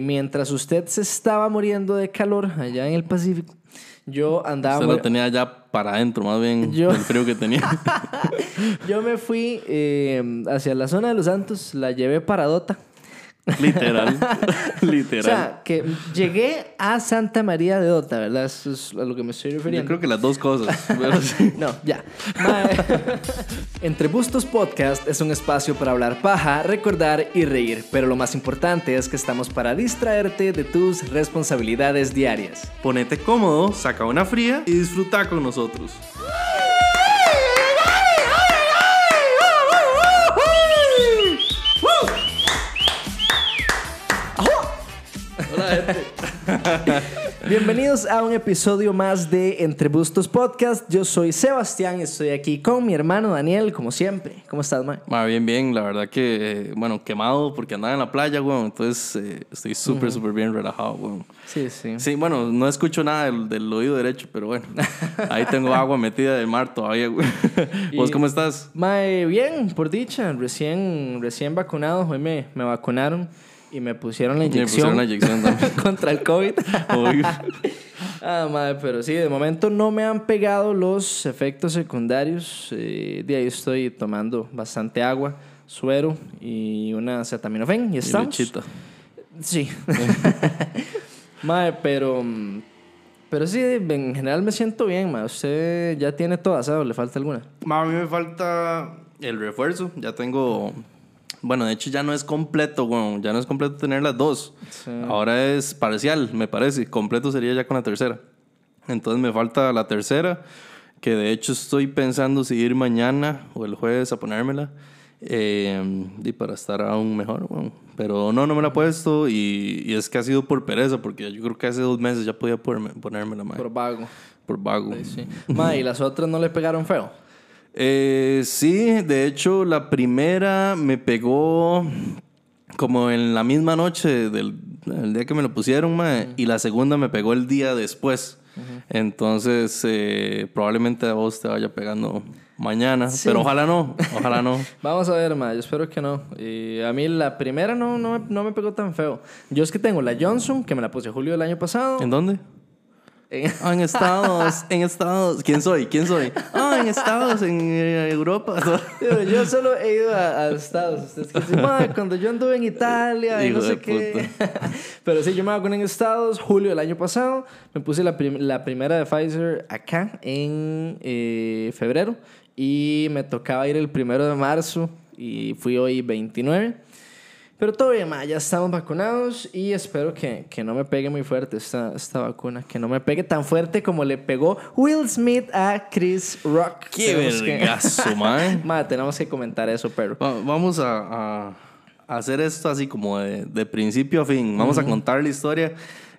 Mientras usted se estaba muriendo de calor allá en el Pacífico, yo andaba... Usted lo tenía ya para adentro, más bien Yo- el frío que tenía. Yo me fui eh, hacia la zona de los Santos, la llevé para Dota. Literal. O Literal. sea, que llegué a Santa María de Dota, ¿verdad? Eso es a lo que me estoy Yo refiriendo. creo que las dos cosas. pero sí. No, ya. Entre Bustos Podcast es un espacio para hablar paja, recordar y reír, pero lo más importante es que estamos para distraerte de tus responsabilidades diarias. Ponete cómodo, saca una fría y disfruta con nosotros. Hola, gente. Bienvenidos a un episodio más de Entre Bustos Podcast. Yo soy Sebastián y estoy aquí con mi hermano Daniel, como siempre. ¿Cómo estás, Mae? Ma, bien, bien. La verdad que, eh, bueno, quemado porque andaba en la playa, weón. Entonces eh, estoy súper, súper bien relajado, weón. Sí, sí. Sí, bueno, no escucho nada del, del oído derecho, pero bueno. Ahí tengo agua metida del mar todavía, güey. ¿Vos cómo estás? Mae, bien, por dicha, recién, recién vacunado, hoy me, me vacunaron y me pusieron la Me inyección, pusieron la inyección también. contra el COVID. Ah, mae, pero sí, de momento no me han pegado los efectos secundarios. Eh, de ahí estoy tomando bastante agua, suero y una acetaminofén y Y estamos. Sí. mae, pero... Pero sí, en general me siento bien, mae. Usted ya tiene todas, ¿sabes? ¿Le falta alguna? Ma, a mí me falta el refuerzo. Ya tengo. Bueno, de hecho ya no es completo, weón. Ya no es completo tener las dos. Sí. Ahora es parcial, me parece. Completo sería ya con la tercera. Entonces me falta la tercera, que de hecho estoy pensando si ir mañana o el jueves a ponérmela. eh, y para estar aún mejor, weón. Pero no, no me la he puesto y, y es que ha sido por pereza, porque yo creo que hace dos meses ya podía ponerme, ponérmela, mae. Por Por, vago. vago. Sí. Ma, ¿y las otras no le pegaron feo? Eh, sí, de hecho la primera me pegó como en la misma noche del el día que me lo pusieron, mae, y la segunda me pegó el día después. Entonces, eh, probablemente a vos te vaya pegando mañana, Sí. pero ojalá no, ojalá no. Vamos a ver, ma, yo espero que no. Y a mí la primera no, no, me, no me pegó tan feo. Yo es que tengo la Johnson, que me la puse julio del año pasado. ¿En dónde? En- en Estados, en Estados. ¿Quién soy? ¿Quién soy? Ah, en Estados, en eh, Europa. Yo, yo solo he ido a, a Estados. Ustedes que dicen, "Ma, cuando yo anduve en Italia y no sé qué. Pero sí, yo me vacuné en Estados, julio del año pasado. Me puse la, prim- la primera de Pfizer acá en eh, febrero. Y me tocaba ir el primero de marzo. Y fui hoy 29. Pero todo bien, ma, ya estamos vacunados y espero que, que no me pegue muy fuerte esta, esta vacuna. Que no me pegue tan fuerte como le pegó Will Smith a Chris Rock. Qué que- vergazo, man. Ma, tenemos que comentar eso, pero. Va- Vamos a, a- hacer esto así como de, de principio a fin. Vamos a contar la historia.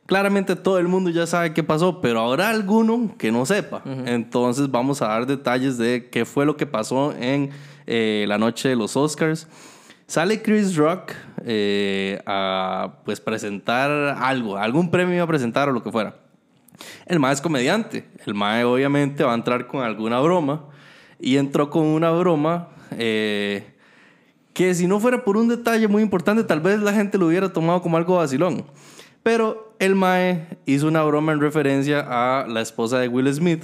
Claramente todo el mundo ya sabe qué pasó, pero habrá alguno que no sepa. Entonces vamos a dar detalles de qué fue lo que pasó en eh, la noche de los Oscars. Sale Chris Rock eh, a pues presentar algo, algún premio a presentar o lo que fuera. El mae es comediante. El mae obviamente va a entrar con alguna broma. Y entró con una broma eh, que si no fuera por un detalle muy importante, tal vez la gente lo hubiera tomado como algo vacilón. Pero el mae hizo una broma en referencia a la esposa de Will Smith,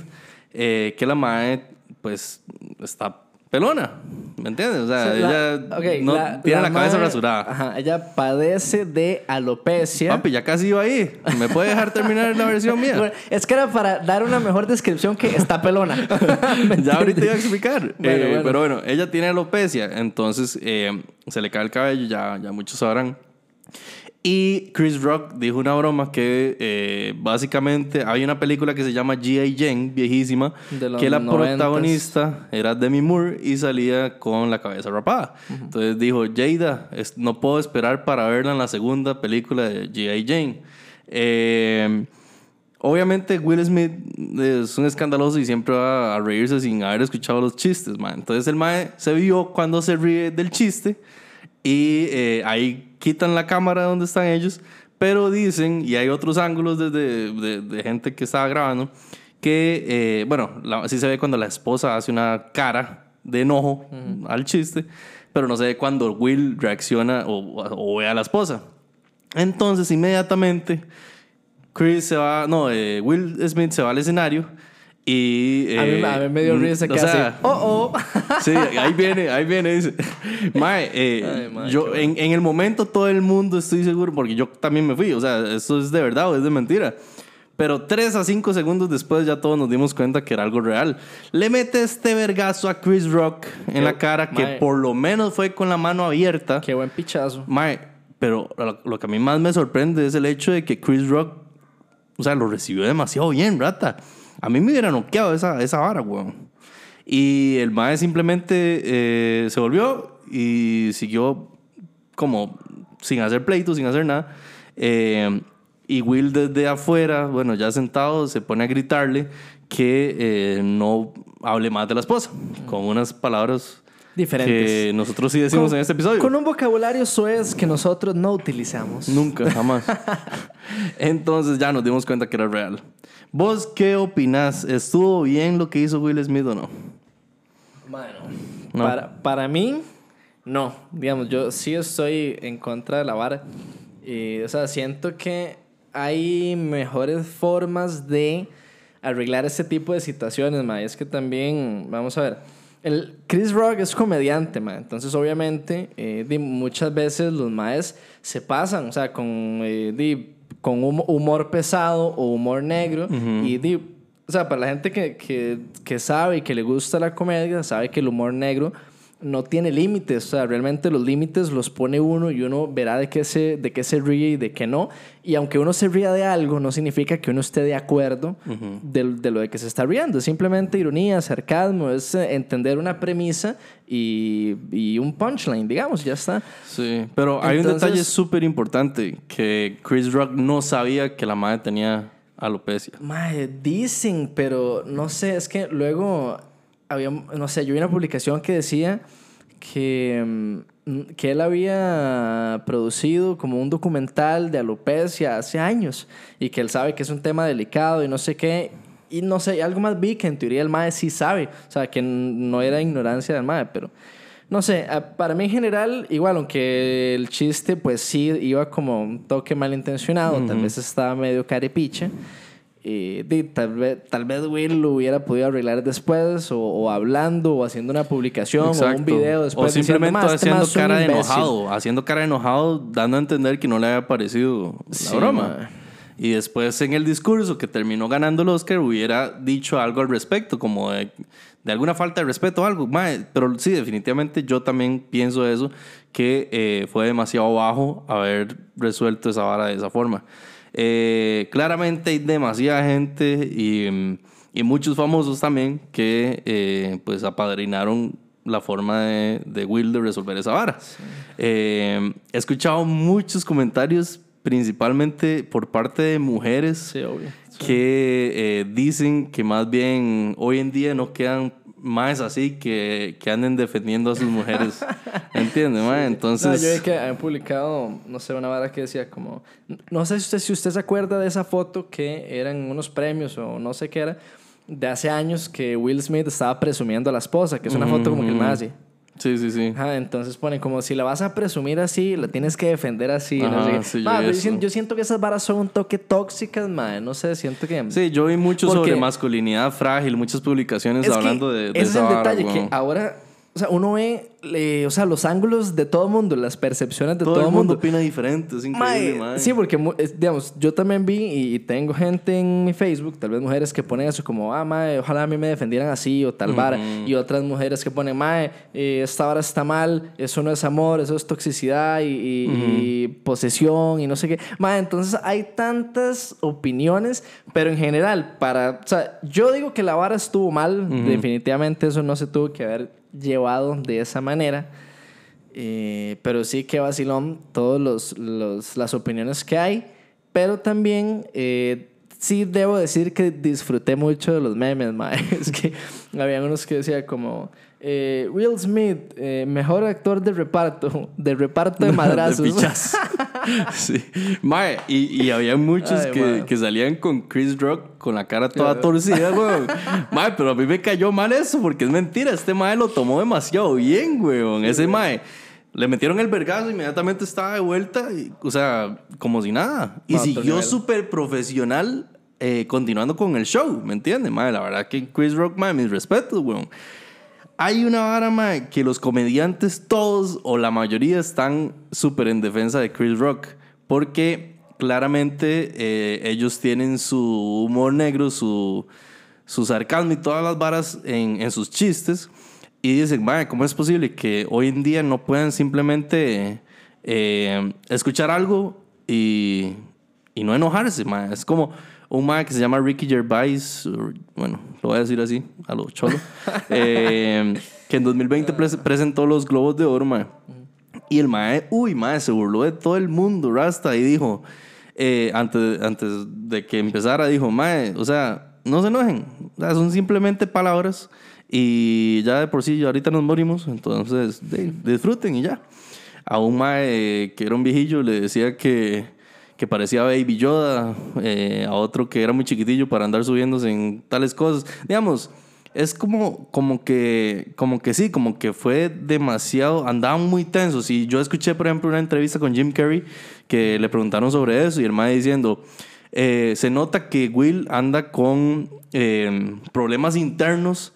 eh, que la mae pues está pelona, ¿me entiendes? O sea, O sea, la- ella no la- tiene la, la cabeza madre- rasurada. Ajá, ella padece de alopecia. Papi, ya casi iba ahí. ¿Me puede dejar terminar la versión mía? Bueno, es que era para dar una mejor descripción que está pelona. ¿Me ya ahorita iba a explicar. Bueno, Eh, bueno. Pero bueno, ella tiene alopecia, entonces eh, se le cae el cabello, ya, ya muchos sabrán. Y Chris Rock dijo una broma que eh, básicamente hay una película que se llama G.I. Jane, viejísima, que la noventas. protagonista era Demi Moore y salía con la cabeza rapada. Entonces dijo, Jada, es- no puedo esperar para verla en la segunda película de G.I. Jane. Eh, Obviamente Will Smith es un escandaloso y siempre va a reírse sin haber escuchado los chistes, man. Entonces el mae se vio cuando se ríe del chiste y eh, ahí quitan la cámara donde están ellos, pero dicen, y hay otros ángulos desde de, de gente que estaba grabando, que, eh, bueno, así se ve cuando la esposa hace una cara de enojo al chiste, pero no se ve cuando Will reacciona o, o ve a la esposa. Entonces, inmediatamente, Chris se va, no, eh, Will Smith se va al escenario y... a, mí, eh, a mí me dio risa o que sea, hace, oh, oh. Sí, ahí viene, ahí viene. Dice. Mae, eh, Ay, mae, yo, en, en el momento todo el mundo estoy seguro, porque yo también me fui, o sea, esto es de verdad o es de mentira. Pero tres a cinco segundos después ya todos nos dimos cuenta que era algo real. Le mete este vergazo a Chris Rock en Qué- la cara, que mae. por lo menos fue con la mano abierta. Qué buen pichazo. Mae, pero lo, lo que a mí más me sorprende es el hecho de que Chris Rock, o sea, lo recibió demasiado bien, rata. A mí me hubiera noqueado esa, esa vara, weón. Y el mae simplemente eh, se volvió y siguió como sin hacer pleito, sin hacer nada. Eh, y Will desde afuera, bueno, ya sentado, se pone a gritarle que eh, no hable más de la esposa, con unas palabras Diferentes. que nosotros sí decimos Con- en este episodio. Con un vocabulario suez que nosotros no utilizamos. Nunca, jamás. Entonces ya nos dimos cuenta que era real. ¿Vos qué opinás? ¿Estuvo bien lo que hizo Will Smith o no? Bueno, No. para, para mí, no. Digamos, yo sí estoy en contra de la vara. Y, o sea, siento que hay mejores formas de arreglar este tipo de situaciones, ma. Y es que también, vamos a ver, el Chris Rock es comediante, ma. Entonces, obviamente, eh, muchas veces los maes se pasan, o sea, con, eh, di, con hum- humor pesado o humor negro. Y di, o sea, para la gente que, que, que sabe y que le gusta la comedia, sabe que el humor negro no tiene límites. O sea, realmente los límites los pone uno y uno verá de qué, se, de qué se ríe y de qué no. Y aunque uno se ría de algo, no significa que uno esté de acuerdo de, de lo de que se está riendo. Es simplemente ironía, sarcasmo, es eh, entender una premisa y, y un punchline, digamos, ya está. Sí, pero hay un detalle súper importante, que Chris Rock no sabía que la madre tenía alopecia. Mae, dicen, pero no sé, es que luego había, no sé, yo vi una publicación que decía que, mm, que él había producido como un documental de alopecia hace años y que él sabe que es un tema delicado y no sé qué. Y no sé, algo más vi que en teoría el MAE sí sabe, o sea, que no era ignorancia del MAE, pero no sé, para mí en general, igual, aunque el chiste pues sí iba como un toque malintencionado, tal vez estaba medio carepiche, di, tal, vez, tal vez Will lo hubiera podido arreglar después, o, o hablando, o haciendo una publicación, o un Exacto. video después. O simplemente diciendo, "Ma, este haciendo cara de imbécil". enojado, haciendo cara de enojado, dando a entender que no le había parecido la Sí, broma. ma. Y después en el discurso que terminó ganando el Oscar hubiera dicho algo al respecto, como de, de alguna falta de respeto o algo. Mae, pero sí, definitivamente yo también pienso eso, que eh, fue demasiado bajo haber resuelto esa vara de esa forma. Eh, claramente hay demasiada gente y, mm, y muchos famosos también que eh, pues apadrinaron la forma de, de Will de resolver esa vara. Eh, he escuchado muchos comentarios, principalmente por parte de mujeres, Sí, obvio. que eh, dicen que más bien hoy en día no quedan más así que, que anden defendiendo a sus mujeres. ¿Entiendes, mae? Entonces... No, yo vi que han publicado, no sé, una vara que decía como... No sé si usted, si usted se acuerda de esa foto que eran unos premios o no sé qué era, de hace años que Will Smith estaba presumiendo a la esposa, que es una foto como que más así. Sí, sí, sí. Ajá, entonces ponen como si la vas a presumir así, la tienes que defender así. no Ajá, sé qué. sí, yo siento, yo siento que esas varas son un toque tóxicas, madre. No sé, siento que... Sí, yo vi mucho Porque- sobre masculinidad frágil, muchas publicaciones Es hablando de, de ese esa es el vara, detalle, que ahora, o sea, uno ve, eh, o sea, los ángulos de todo el mundo, las percepciones de todo, todo, el mundo opina diferente, es increíble, Mae, mae. Sí, porque, digamos, yo también vi y, tengo gente en mi Facebook, tal vez mujeres que ponen eso como, ah, mae, ojalá a mí me defendieran así o tal vara. Y otras mujeres que ponen, mae, eh, esta vara está mal, eso no es amor, eso es toxicidad y, y- y posesión y no sé qué. Mae, entonces hay tantas opiniones, pero en general, para, o sea, yo digo que la vara estuvo mal, definitivamente eso no se tuvo que haber llevado de esa manera. Eh, pero sí que vacilón todas los, los- las opiniones que hay. Pero también eh, sí debo decir que disfruté mucho de los memes, mae. Es que habían unos que decía como... eh, Will Smith, eh, mejor actor de reparto, de reparto de madrazos. De. sí. Mae, y, y había muchos Ay, que, que salían con Chris Rock con la cara toda torcida, weón. Mae, pero a mí me cayó mal eso porque es mentira. Este mae lo tomó demasiado bien, weón. Ese mae Le metieron el vergazo, inmediatamente estaba de vuelta, y, o sea, como si nada. Y siguió súper profesional eh, continuando con el show, ¿me entiendes? Madre, la verdad que Chris Rock, madre, mis respetos, weón. Hay una vara, que los comediantes todos o la mayoría están súper en defensa de Chris Rock. Porque claramente eh, ellos tienen su humor negro, su, su sarcasmo y todas las varas en, sus chistes. Y dicen, madre, ¿cómo es posible que hoy en día no puedan simplemente eh, escuchar algo y, y no enojarse, madre? Es como un madre que se llama Ricky Gervais, bueno, lo voy a decir así, a lo cholo, eh, que en 2020 pres- presentó los Globos de Oro, madre. Y el mae, uy, mae, se burló de todo el mundo, Rasta, y dijo, eh, antes, antes de que empezara, dijo, mae, o sea, no se enojen, o sea, son simplemente palabras y ya de por sí ahorita nos morimos, entonces de- disfruten y ya. A un mae que era un viejillo le decía que, que parecía Baby Yoda, eh, a otro que era muy chiquitillo para andar subiéndose en tales cosas. Digamos, es como, como que, como que sí, como que fue demasiado, andaban muy tensos. Y yo escuché, por ejemplo, una entrevista con Jim Carrey que le preguntaron sobre eso y el mae diciendo, eh, se nota que Will anda con eh, problemas internos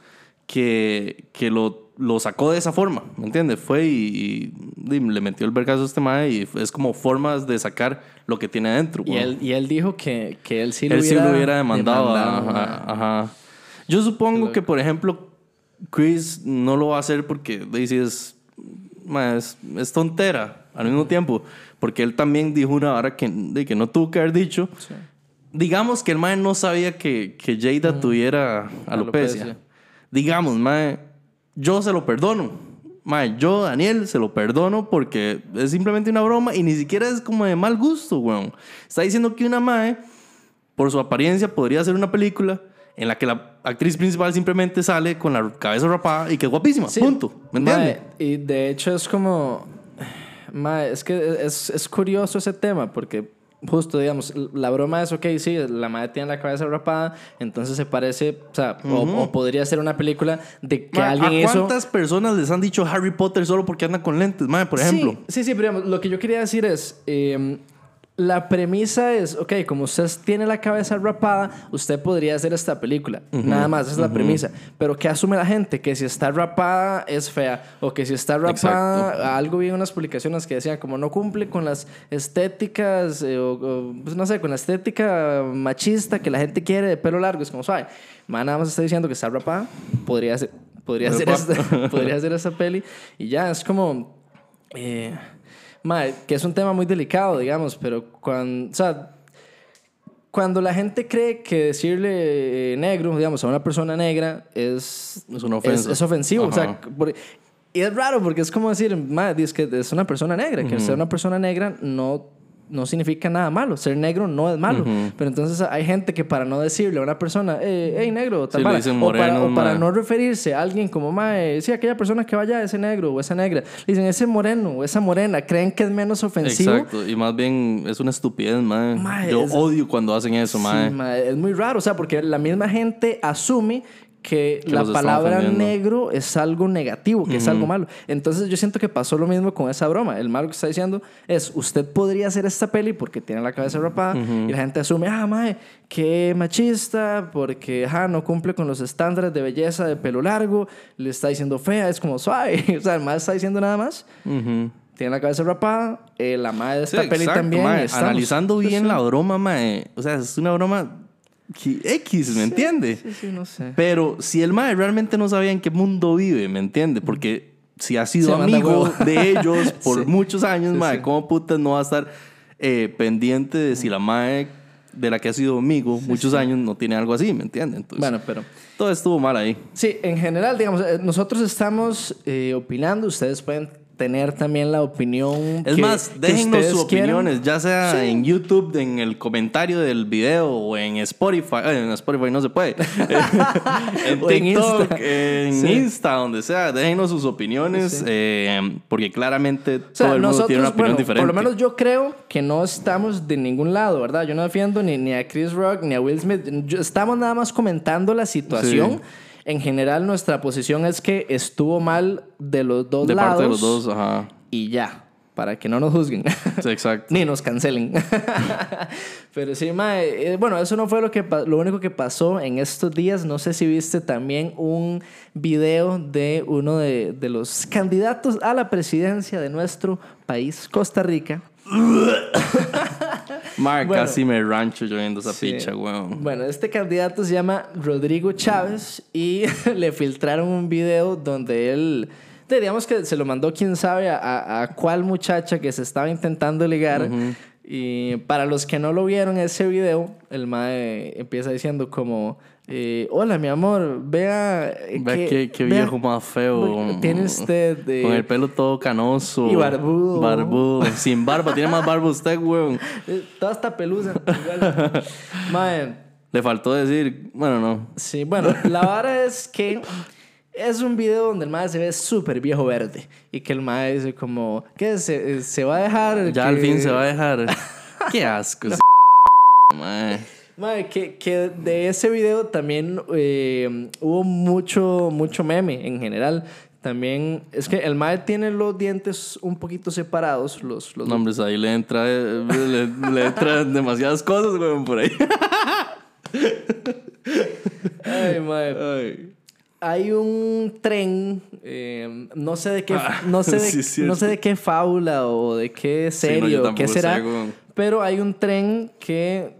que, que lo, lo sacó de esa forma, ¿me entiendes? Fue y, y- y le metió el vergazo a este mae y es como formas de sacar lo que tiene adentro. Y él, y él dijo que, que él sí lo Él sí hubiera, lo hubiera demandado. demandado, ajá, ajá. Yo supongo que, por ejemplo, Chris no lo va a hacer porque dice es, es, es tontera al mismo tiempo. Porque él también dijo una hora que, de que no tuvo que haber dicho. Digamos que el mae no sabía que, que Jada tuviera alopecia. Alopecia. Digamos, mae, yo se lo perdono. Mae, yo, Daniel, se lo perdono porque es simplemente una broma y ni siquiera es como de mal gusto, weón. Está diciendo que una mae, por su apariencia, podría hacer una película en la que la actriz principal simplemente sale con la cabeza rapada y que es guapísima. Sí. Punto. ¿Me entiendes? Y de hecho es como. mae, es que es, es curioso ese tema porque. Justo, digamos, la broma es, ok, sí, la madre tiene la cabeza rapada, entonces se parece, o sea, o, o podría ser una película de que Ma, alguien ¿A cuántas personas les han dicho Harry Potter solo porque anda con lentes, mae, por ejemplo? Sí, sí, sí, pero digamos, lo que yo quería decir es, eh, la premisa es, ok, como usted tiene la cabeza rapada, usted podría hacer esta película. Nada más, esa es la premisa. Pero ¿qué asume la gente? Que si está rapada es fea. O que si está rapada, algo vi en unas publicaciones que decían como no cumple con las estéticas, eh, o, o, pues, no sé, con la estética machista que la gente quiere de pelo largo. Es como, suave. Nada más está diciendo que está rapada, podría ser, podría ser, esta, podría ser esa peli. Y ya, es como... Eh, Mae, que es un tema muy delicado, digamos, pero cuando, o sea, cuando la gente cree que decirle eh, negro, digamos, a una persona negra es, Es una ofensa. es, es ofensivo. O sea, Ajá. por- y es raro porque es como decir, mae, es que es una persona negra, que ser una persona negra no, no significa nada malo. Ser negro no es malo. Pero entonces hay gente que para no decirle a una persona, eh, hey, negro, tal Sí, le vara", dicen o para, moreno, o para no referirse a alguien como, mae, sí, aquella persona que vaya, ese negro o esa negra, le dicen ese moreno o esa morena, creen que es menos ofensivo. Exacto, y más bien es una estupidez, mae. Mae, Yo es- odio cuando hacen eso, Sí, mae. mae, es muy raro, o sea, porque la misma gente asume que, Que la palabra negro es algo negativo, que es algo malo. Entonces yo siento que pasó lo mismo con esa broma. El malo que está diciendo es, usted podría hacer esta peli porque tiene la cabeza rapada y la gente asume, ah, mae, qué machista, porque ajá, no cumple con los estándares de belleza de pelo largo, le está diciendo fea, es como suave. o sea, el mae está diciendo nada más. Tiene la cabeza rapada, eh, la madre de Sí, esta peli exacto, también. mae. Analizando bien la broma, mae. O sea, es una broma X, ¿me entiende? Sí, sí, no sé. Pero si el mae realmente no sabía en qué mundo vive, ¿me entiende? Porque si ha sido Se amigo de ellos por Sí. muchos años, mae. ¿cómo putas no va a estar eh, pendiente de si la mae de la que ha sido amigo muchos años no tiene algo así, ¿me entiende? Entonces, Bueno, pero... todo estuvo mal ahí. Sí, en general, digamos, eh, nosotros estamos eh, opinando, ustedes pueden tener también la opinión. Es que- más, déjennos sus quieran. opiniones, ya sea Sí. en YouTube, en el comentario del video o en Spotify. eh, en Spotify no se puede. en TikTok, Insta. en Sí. Insta, donde sea. Déjenos sus opiniones, Sí. eh, porque claramente O sea, todo el mundo nosotros, tiene una opinión bueno, diferente. por lo menos yo creo que no estamos de ningún lado, ¿verdad? Yo no defiendo ni, ni a Chris Rock ni a Will Smith. Yo- estamos nada más comentando la situación. En general, nuestra posición es que estuvo mal de los dos de lados. parte de los dos, ajá. y ya, para que no nos juzguen. Sí, exacto. Ni nos cancelen. Pero sí, mae, eh, bueno, eso no fue lo, que, lo único que pasó en estos días. No sé si viste también un video de uno de, de los candidatos a la presidencia de nuestro país, Costa Rica. Mae, Bueno. casi me rancho yo viendo esa Sí. picha, weón. Bueno, este candidato se llama Rodrigo Chávez y le filtraron un video donde él, digamos que se lo mandó quién sabe a, a- a cuál muchacha que se estaba intentando ligar. Y para los que no lo vieron ese video, el mae empieza diciendo como, eh, hola mi amor, vea... eh, Ve que- qué, vea- viejo más feo. Tiene usted... eh, Con el pelo todo canoso. Y barbudo. Barbudo. Sin barba. Tiene más barba usted, weón. eh, toda esta pelusa. igual. Mae, Le faltó decir, bueno, no. Sí, bueno, la vara es que es un video donde el mae se ve súper viejo verde y que el mae dice como, ¿qué? ¿Se, se va a dejar? Ya al fin se va a dejar. Qué asco. mae. Mae, que, que de ese video también eh, hubo mucho, mucho meme en general. También es que el mae tiene los dientes un poquito separados, los, los No, hombre, ahí le entra, le, le entran demasiadas cosas, weón, por ahí. Ay, mae. Hay un tren, eh, no sé de qué, Ah, no sé de, sí, no sé de qué fábula o de qué Sí, no, serio, yo o qué será, sé, pero hay un tren que,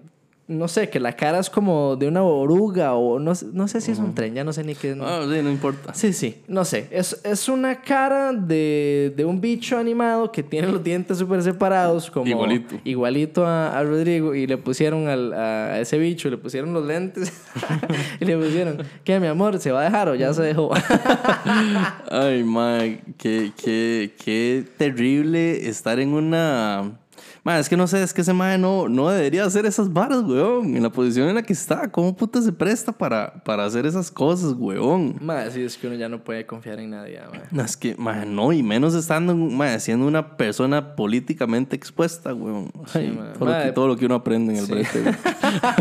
no sé, que la cara es como de una oruga o no, sé- no sé si es un tren, ya no sé ni qué. Ah, sí, no importa. Sí, sí, no sé. Es, es una cara de, de un bicho animado que tiene los dientes súper separados, como Igualito. igualito a, a Rodrigo, y le pusieron al- a ese bicho, le pusieron los lentes y le pusieron, ¿qué, mi amor? ¿Se va a dejar o ya se dejó? Ay, mae, qué, qué, qué terrible estar en una... Mae, es que no sé, es que ese mae no, no debería hacer esas varas, weón. En la posición en la que está, ¿cómo puta se presta para, para hacer esas cosas, weón? Madre, sí, es que uno ya no puede confiar en nadie, madre. No, es que, mae, no, y menos estando, mae, siendo una persona políticamente expuesta, weón. Ay, mae. todo, lo que, todo lo que uno aprende en el sí. brete.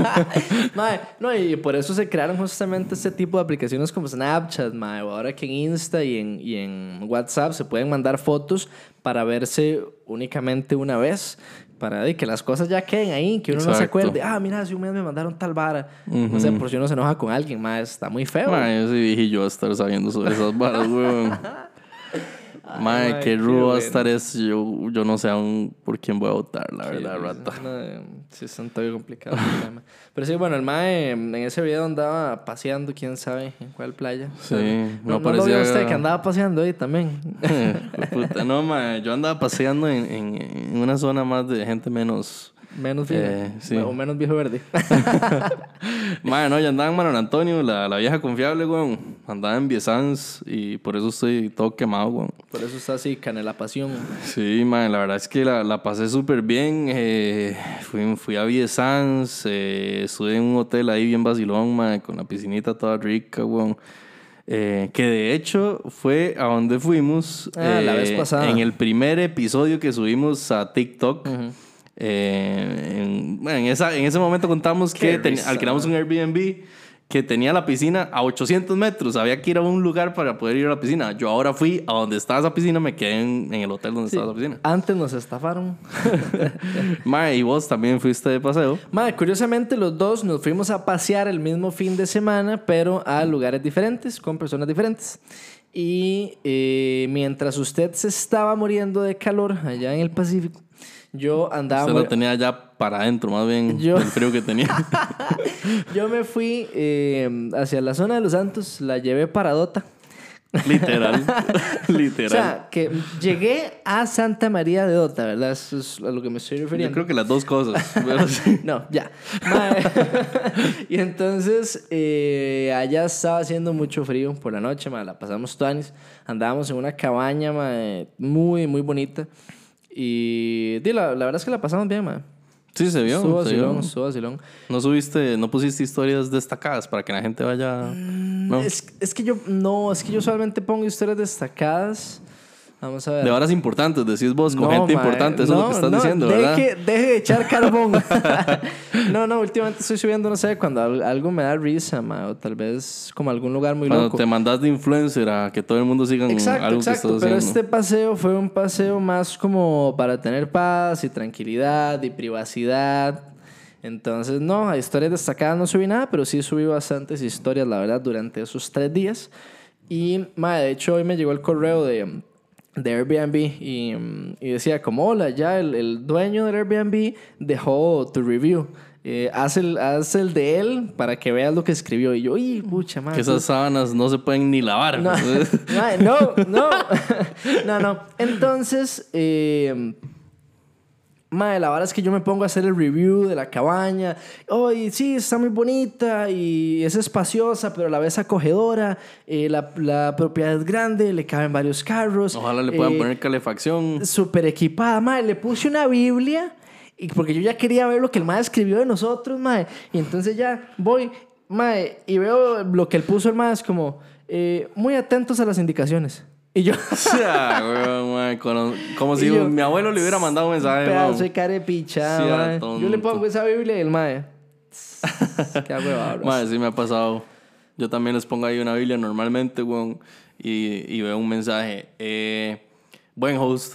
Mae, no, y por eso se crearon justamente este tipo de aplicaciones como Snapchat, o ahora que en Insta y en, y en WhatsApp se pueden mandar fotos para verse únicamente una vez. Para de que las cosas ya queden ahí, que uno no se acuerde. Ah, mira, hace un mes me mandaron tal vara. No sé, por si uno se enoja con alguien, más está muy feo. Yo sí dije yo a estar sabiendo sobre esas varas, weón. Mae, qué qué rudo va a estar eso. Yo, yo no sé aún por quién voy a votar, la verdad, rata. no, sí, está un toque complicado el tema. Pero sí, bueno, el mae en ese video andaba paseando, quién sabe en cuál playa. Sí, no, no no lo usted que andaba paseando ahí también. Puta, no, mae, yo andaba paseando en, en, en una zona más de gente menos... Menos viejo. Eh, sí. O menos viejo verde. Mae, no, yo andaba en Manuel Antonio, la, la vieja confiable, weón. Andaba en Viesans y por eso estoy todo quemado, weón. Por eso está así, canela pasión. Sí, man, la verdad es que la, la pasé súper bien. eh, fui, fui a Viesans, eh, estuve en un hotel ahí bien vacilón, man, con la piscinita toda rica, weón. Eh, que de hecho fue a donde fuimos Ah, la vez eh, pasada. en el primer episodio que subimos a TikTok. Eh, en, bueno, en, esa, en ese momento contamos que ten- alquilamos un Airbnb que tenía la piscina a 800 metros. Había que ir a un lugar para poder ir a la piscina. Yo ahora fui a donde estaba esa piscina, me quedé en, en el hotel donde estaba la piscina. Antes nos estafaron. Mae, y vos también fuiste de paseo. Madre, curiosamente los dos nos fuimos a pasear el mismo fin de semana, pero a lugares diferentes, con personas diferentes. Y eh, mientras usted se estaba muriendo de calor allá en el Pacífico, yo andaba... Mu- lo tenía ya para adentro, más bien Yo- el frío que tenía. Yo me fui eh, hacia la zona de Los Santos, la llevé para Dota. Literal. O Literal. sea, que llegué a Santa María de Dota, ¿verdad? Eso es a lo que me estoy Yo refiriendo. creo que las dos cosas. No, ya. Y entonces, eh, allá estaba haciendo mucho frío por la noche, mae, la pasamos tuanis. Andábamos en una cabaña, mae, muy, muy bonita. Y di, la, la verdad es que la pasamos bien, mae. Sí, se vio. Estuvo se vio. estuvo vacilón. No subiste, no pusiste historias destacadas para que la gente vaya. No. Es, es que yo, no, es que yo solamente pongo historias destacadas Vamos a ver. De horas importantes, decís vos, con No, gente mae, importante, eso es lo no, que estás no, diciendo, deje, ¿verdad? Deje de echar carbón. no, no, últimamente estoy subiendo, no sé, cuando al- algo me da risa, ma, o tal vez como algún lugar muy Cuando loco. te mandas de influencer a que todo el mundo siga Exacto, algo que exacto. estás Pero haciendo. este paseo fue un paseo más como para tener paz y tranquilidad y privacidad. Entonces, no, a historias destacadas no subí nada, pero sí subí bastantes historias, la verdad, durante esos tres días. Y, ma, de hecho, hoy me llegó el correo de, de Airbnb y, mm, y decía como, hola, ya el, el dueño del Airbnb dejó tu review. Eh, haz, el, haz el de él para que veas lo que escribió. Y yo, uy, pucha, madre. Que esas sábanas no se pueden ni lavar. No, Mae, no, no, no, no. Entonces, eh, mae, la verdad es que yo me pongo a hacer el review de la cabaña. Oye, sí, está muy bonita y es espaciosa, pero a la vez acogedora. Eh, la, la propiedad es grande, le caben varios carros. Ojalá le puedan Eh, poner calefacción. Súper equipada, mae. Le puse una Biblia y porque yo ya quería ver lo que el mae escribió de nosotros, mae. Y entonces ya voy, mae, y veo lo que él puso el mae, es como, eh, muy atentos a las indicaciones. Y yo, O sea, weón, mae, como, como si yo, mi abuelo le hubiera mandado un mensaje. pedazo de carepicha, Yo le pongo esa Biblia y el mae. Qué huevada, Mae, sí me ha pasado. Yo también les pongo ahí una Biblia normalmente, weón, y, y veo un mensaje. Eh, buen host.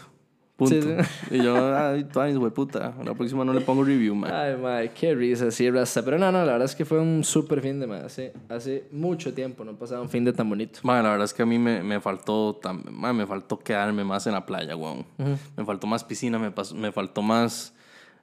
Punto. Sí, sí. Y yo, ay, tú, ay, puta. La próxima no le pongo review, man. Ay, mae, qué risa, sí, rasta. Pero no, no, la verdad es que fue un súper fin de, mae. Hace, hace mucho tiempo no pasaba un fin de tan bonito. Mae, la verdad es que a mí me, me faltó tam- mae, me faltó quedarme más en la playa, weón. Me faltó más piscina, me, pas- me faltó más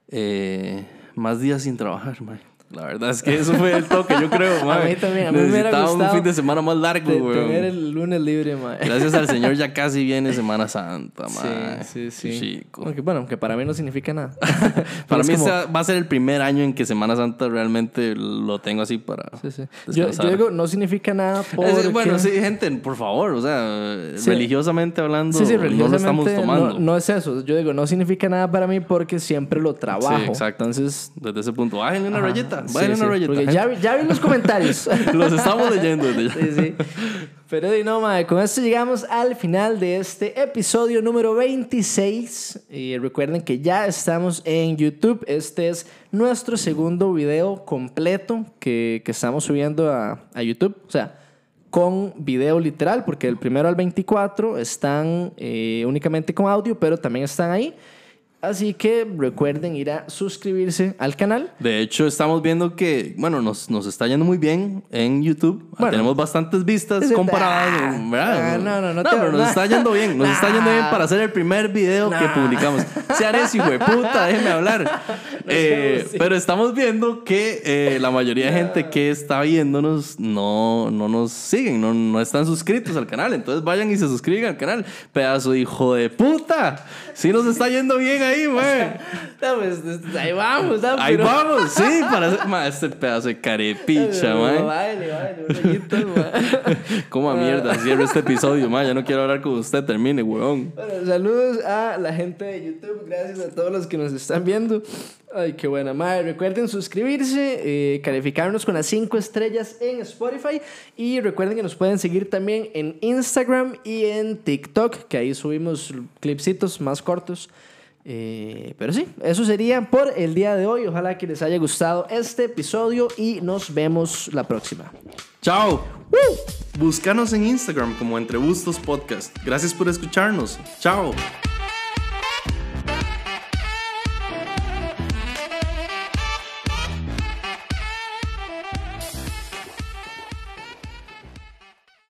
eh, más días sin trabajar, mae. La verdad es que eso fue el toque, yo creo, mae. mí también, a mí me hubiera un fin de semana más largo, weón. tener el lunes libre, mae. Gracias al Señor ya casi viene Semana Santa, mae. Sí, sí, sí. Chico. Aunque, bueno, que para mí no significa nada. Para mí como- va a ser el primer año en que Semana Santa realmente lo tengo así para Sí, sí. Yo, digo, no significa nada porque... bueno, sí, gente, por favor, o sea, Sí. religiosamente hablando, Sí, sí, no lo estamos tomando. no, no es eso. Yo digo, no significa nada para mí porque siempre lo trabajo. Sí, exacto. Entonces... Desde ese punto, bájenle una ajá, rayeta, sí, sí, una rayeta. porque ya, ya vi los comentarios. Los estamos leyendo. Sí, sí. Pero di no, mae, con esto llegamos al final de este episodio número 26. Y recuerden que ya estamos en YouTube. Este es nuestro segundo video completo que, que estamos subiendo a, a YouTube. O sea, con video literal, porque el primero al 24 están eh, únicamente con audio, pero también están ahí. Así que recuerden ir a suscribirse al canal. De hecho, estamos viendo que, bueno, nos, nos está yendo muy bien en YouTube. Bueno. Tenemos bastantes vistas comparadas, Ah, ah, no, no, no te- pero nos nah. está yendo bien. Nos está yendo bien Nah. para hacer el primer video que Nah. publicamos. Se haré, hijo de puta, déjeme hablar. Eh, pero estamos viendo que eh, la mayoría de gente que está viéndonos no, no nos siguen, no, no están suscritos al canal. Entonces vayan y se suscriban al canal. Pedazo de hijo de puta. Sí nos está yendo bien ahí, güey. No, pues, ahí vamos, ¿no? Ahí Pero- vamos, sí, para hacer, ma, este pedazo de carepicha, Pero, man. Vale, vale, ma. Como a mierda, cierro este episodio, man. Ya no quiero hablar con usted, termine, weón. Bueno, saludos a la gente de YouTube. Gracias a todos los que nos están viendo. Ay, qué buena madre. Recuerden suscribirse, eh, calificarnos con las 5 estrellas en Spotify. Y recuerden que nos pueden seguir también en Instagram y en TikTok, que ahí subimos clipsitos más cortos. Eh, pero sí, eso sería por el día de hoy. Ojalá que les haya gustado este episodio y nos vemos la próxima. Chao. Búscanos en Instagram como Entre Bustos Podcast. Gracias por escucharnos. Chao.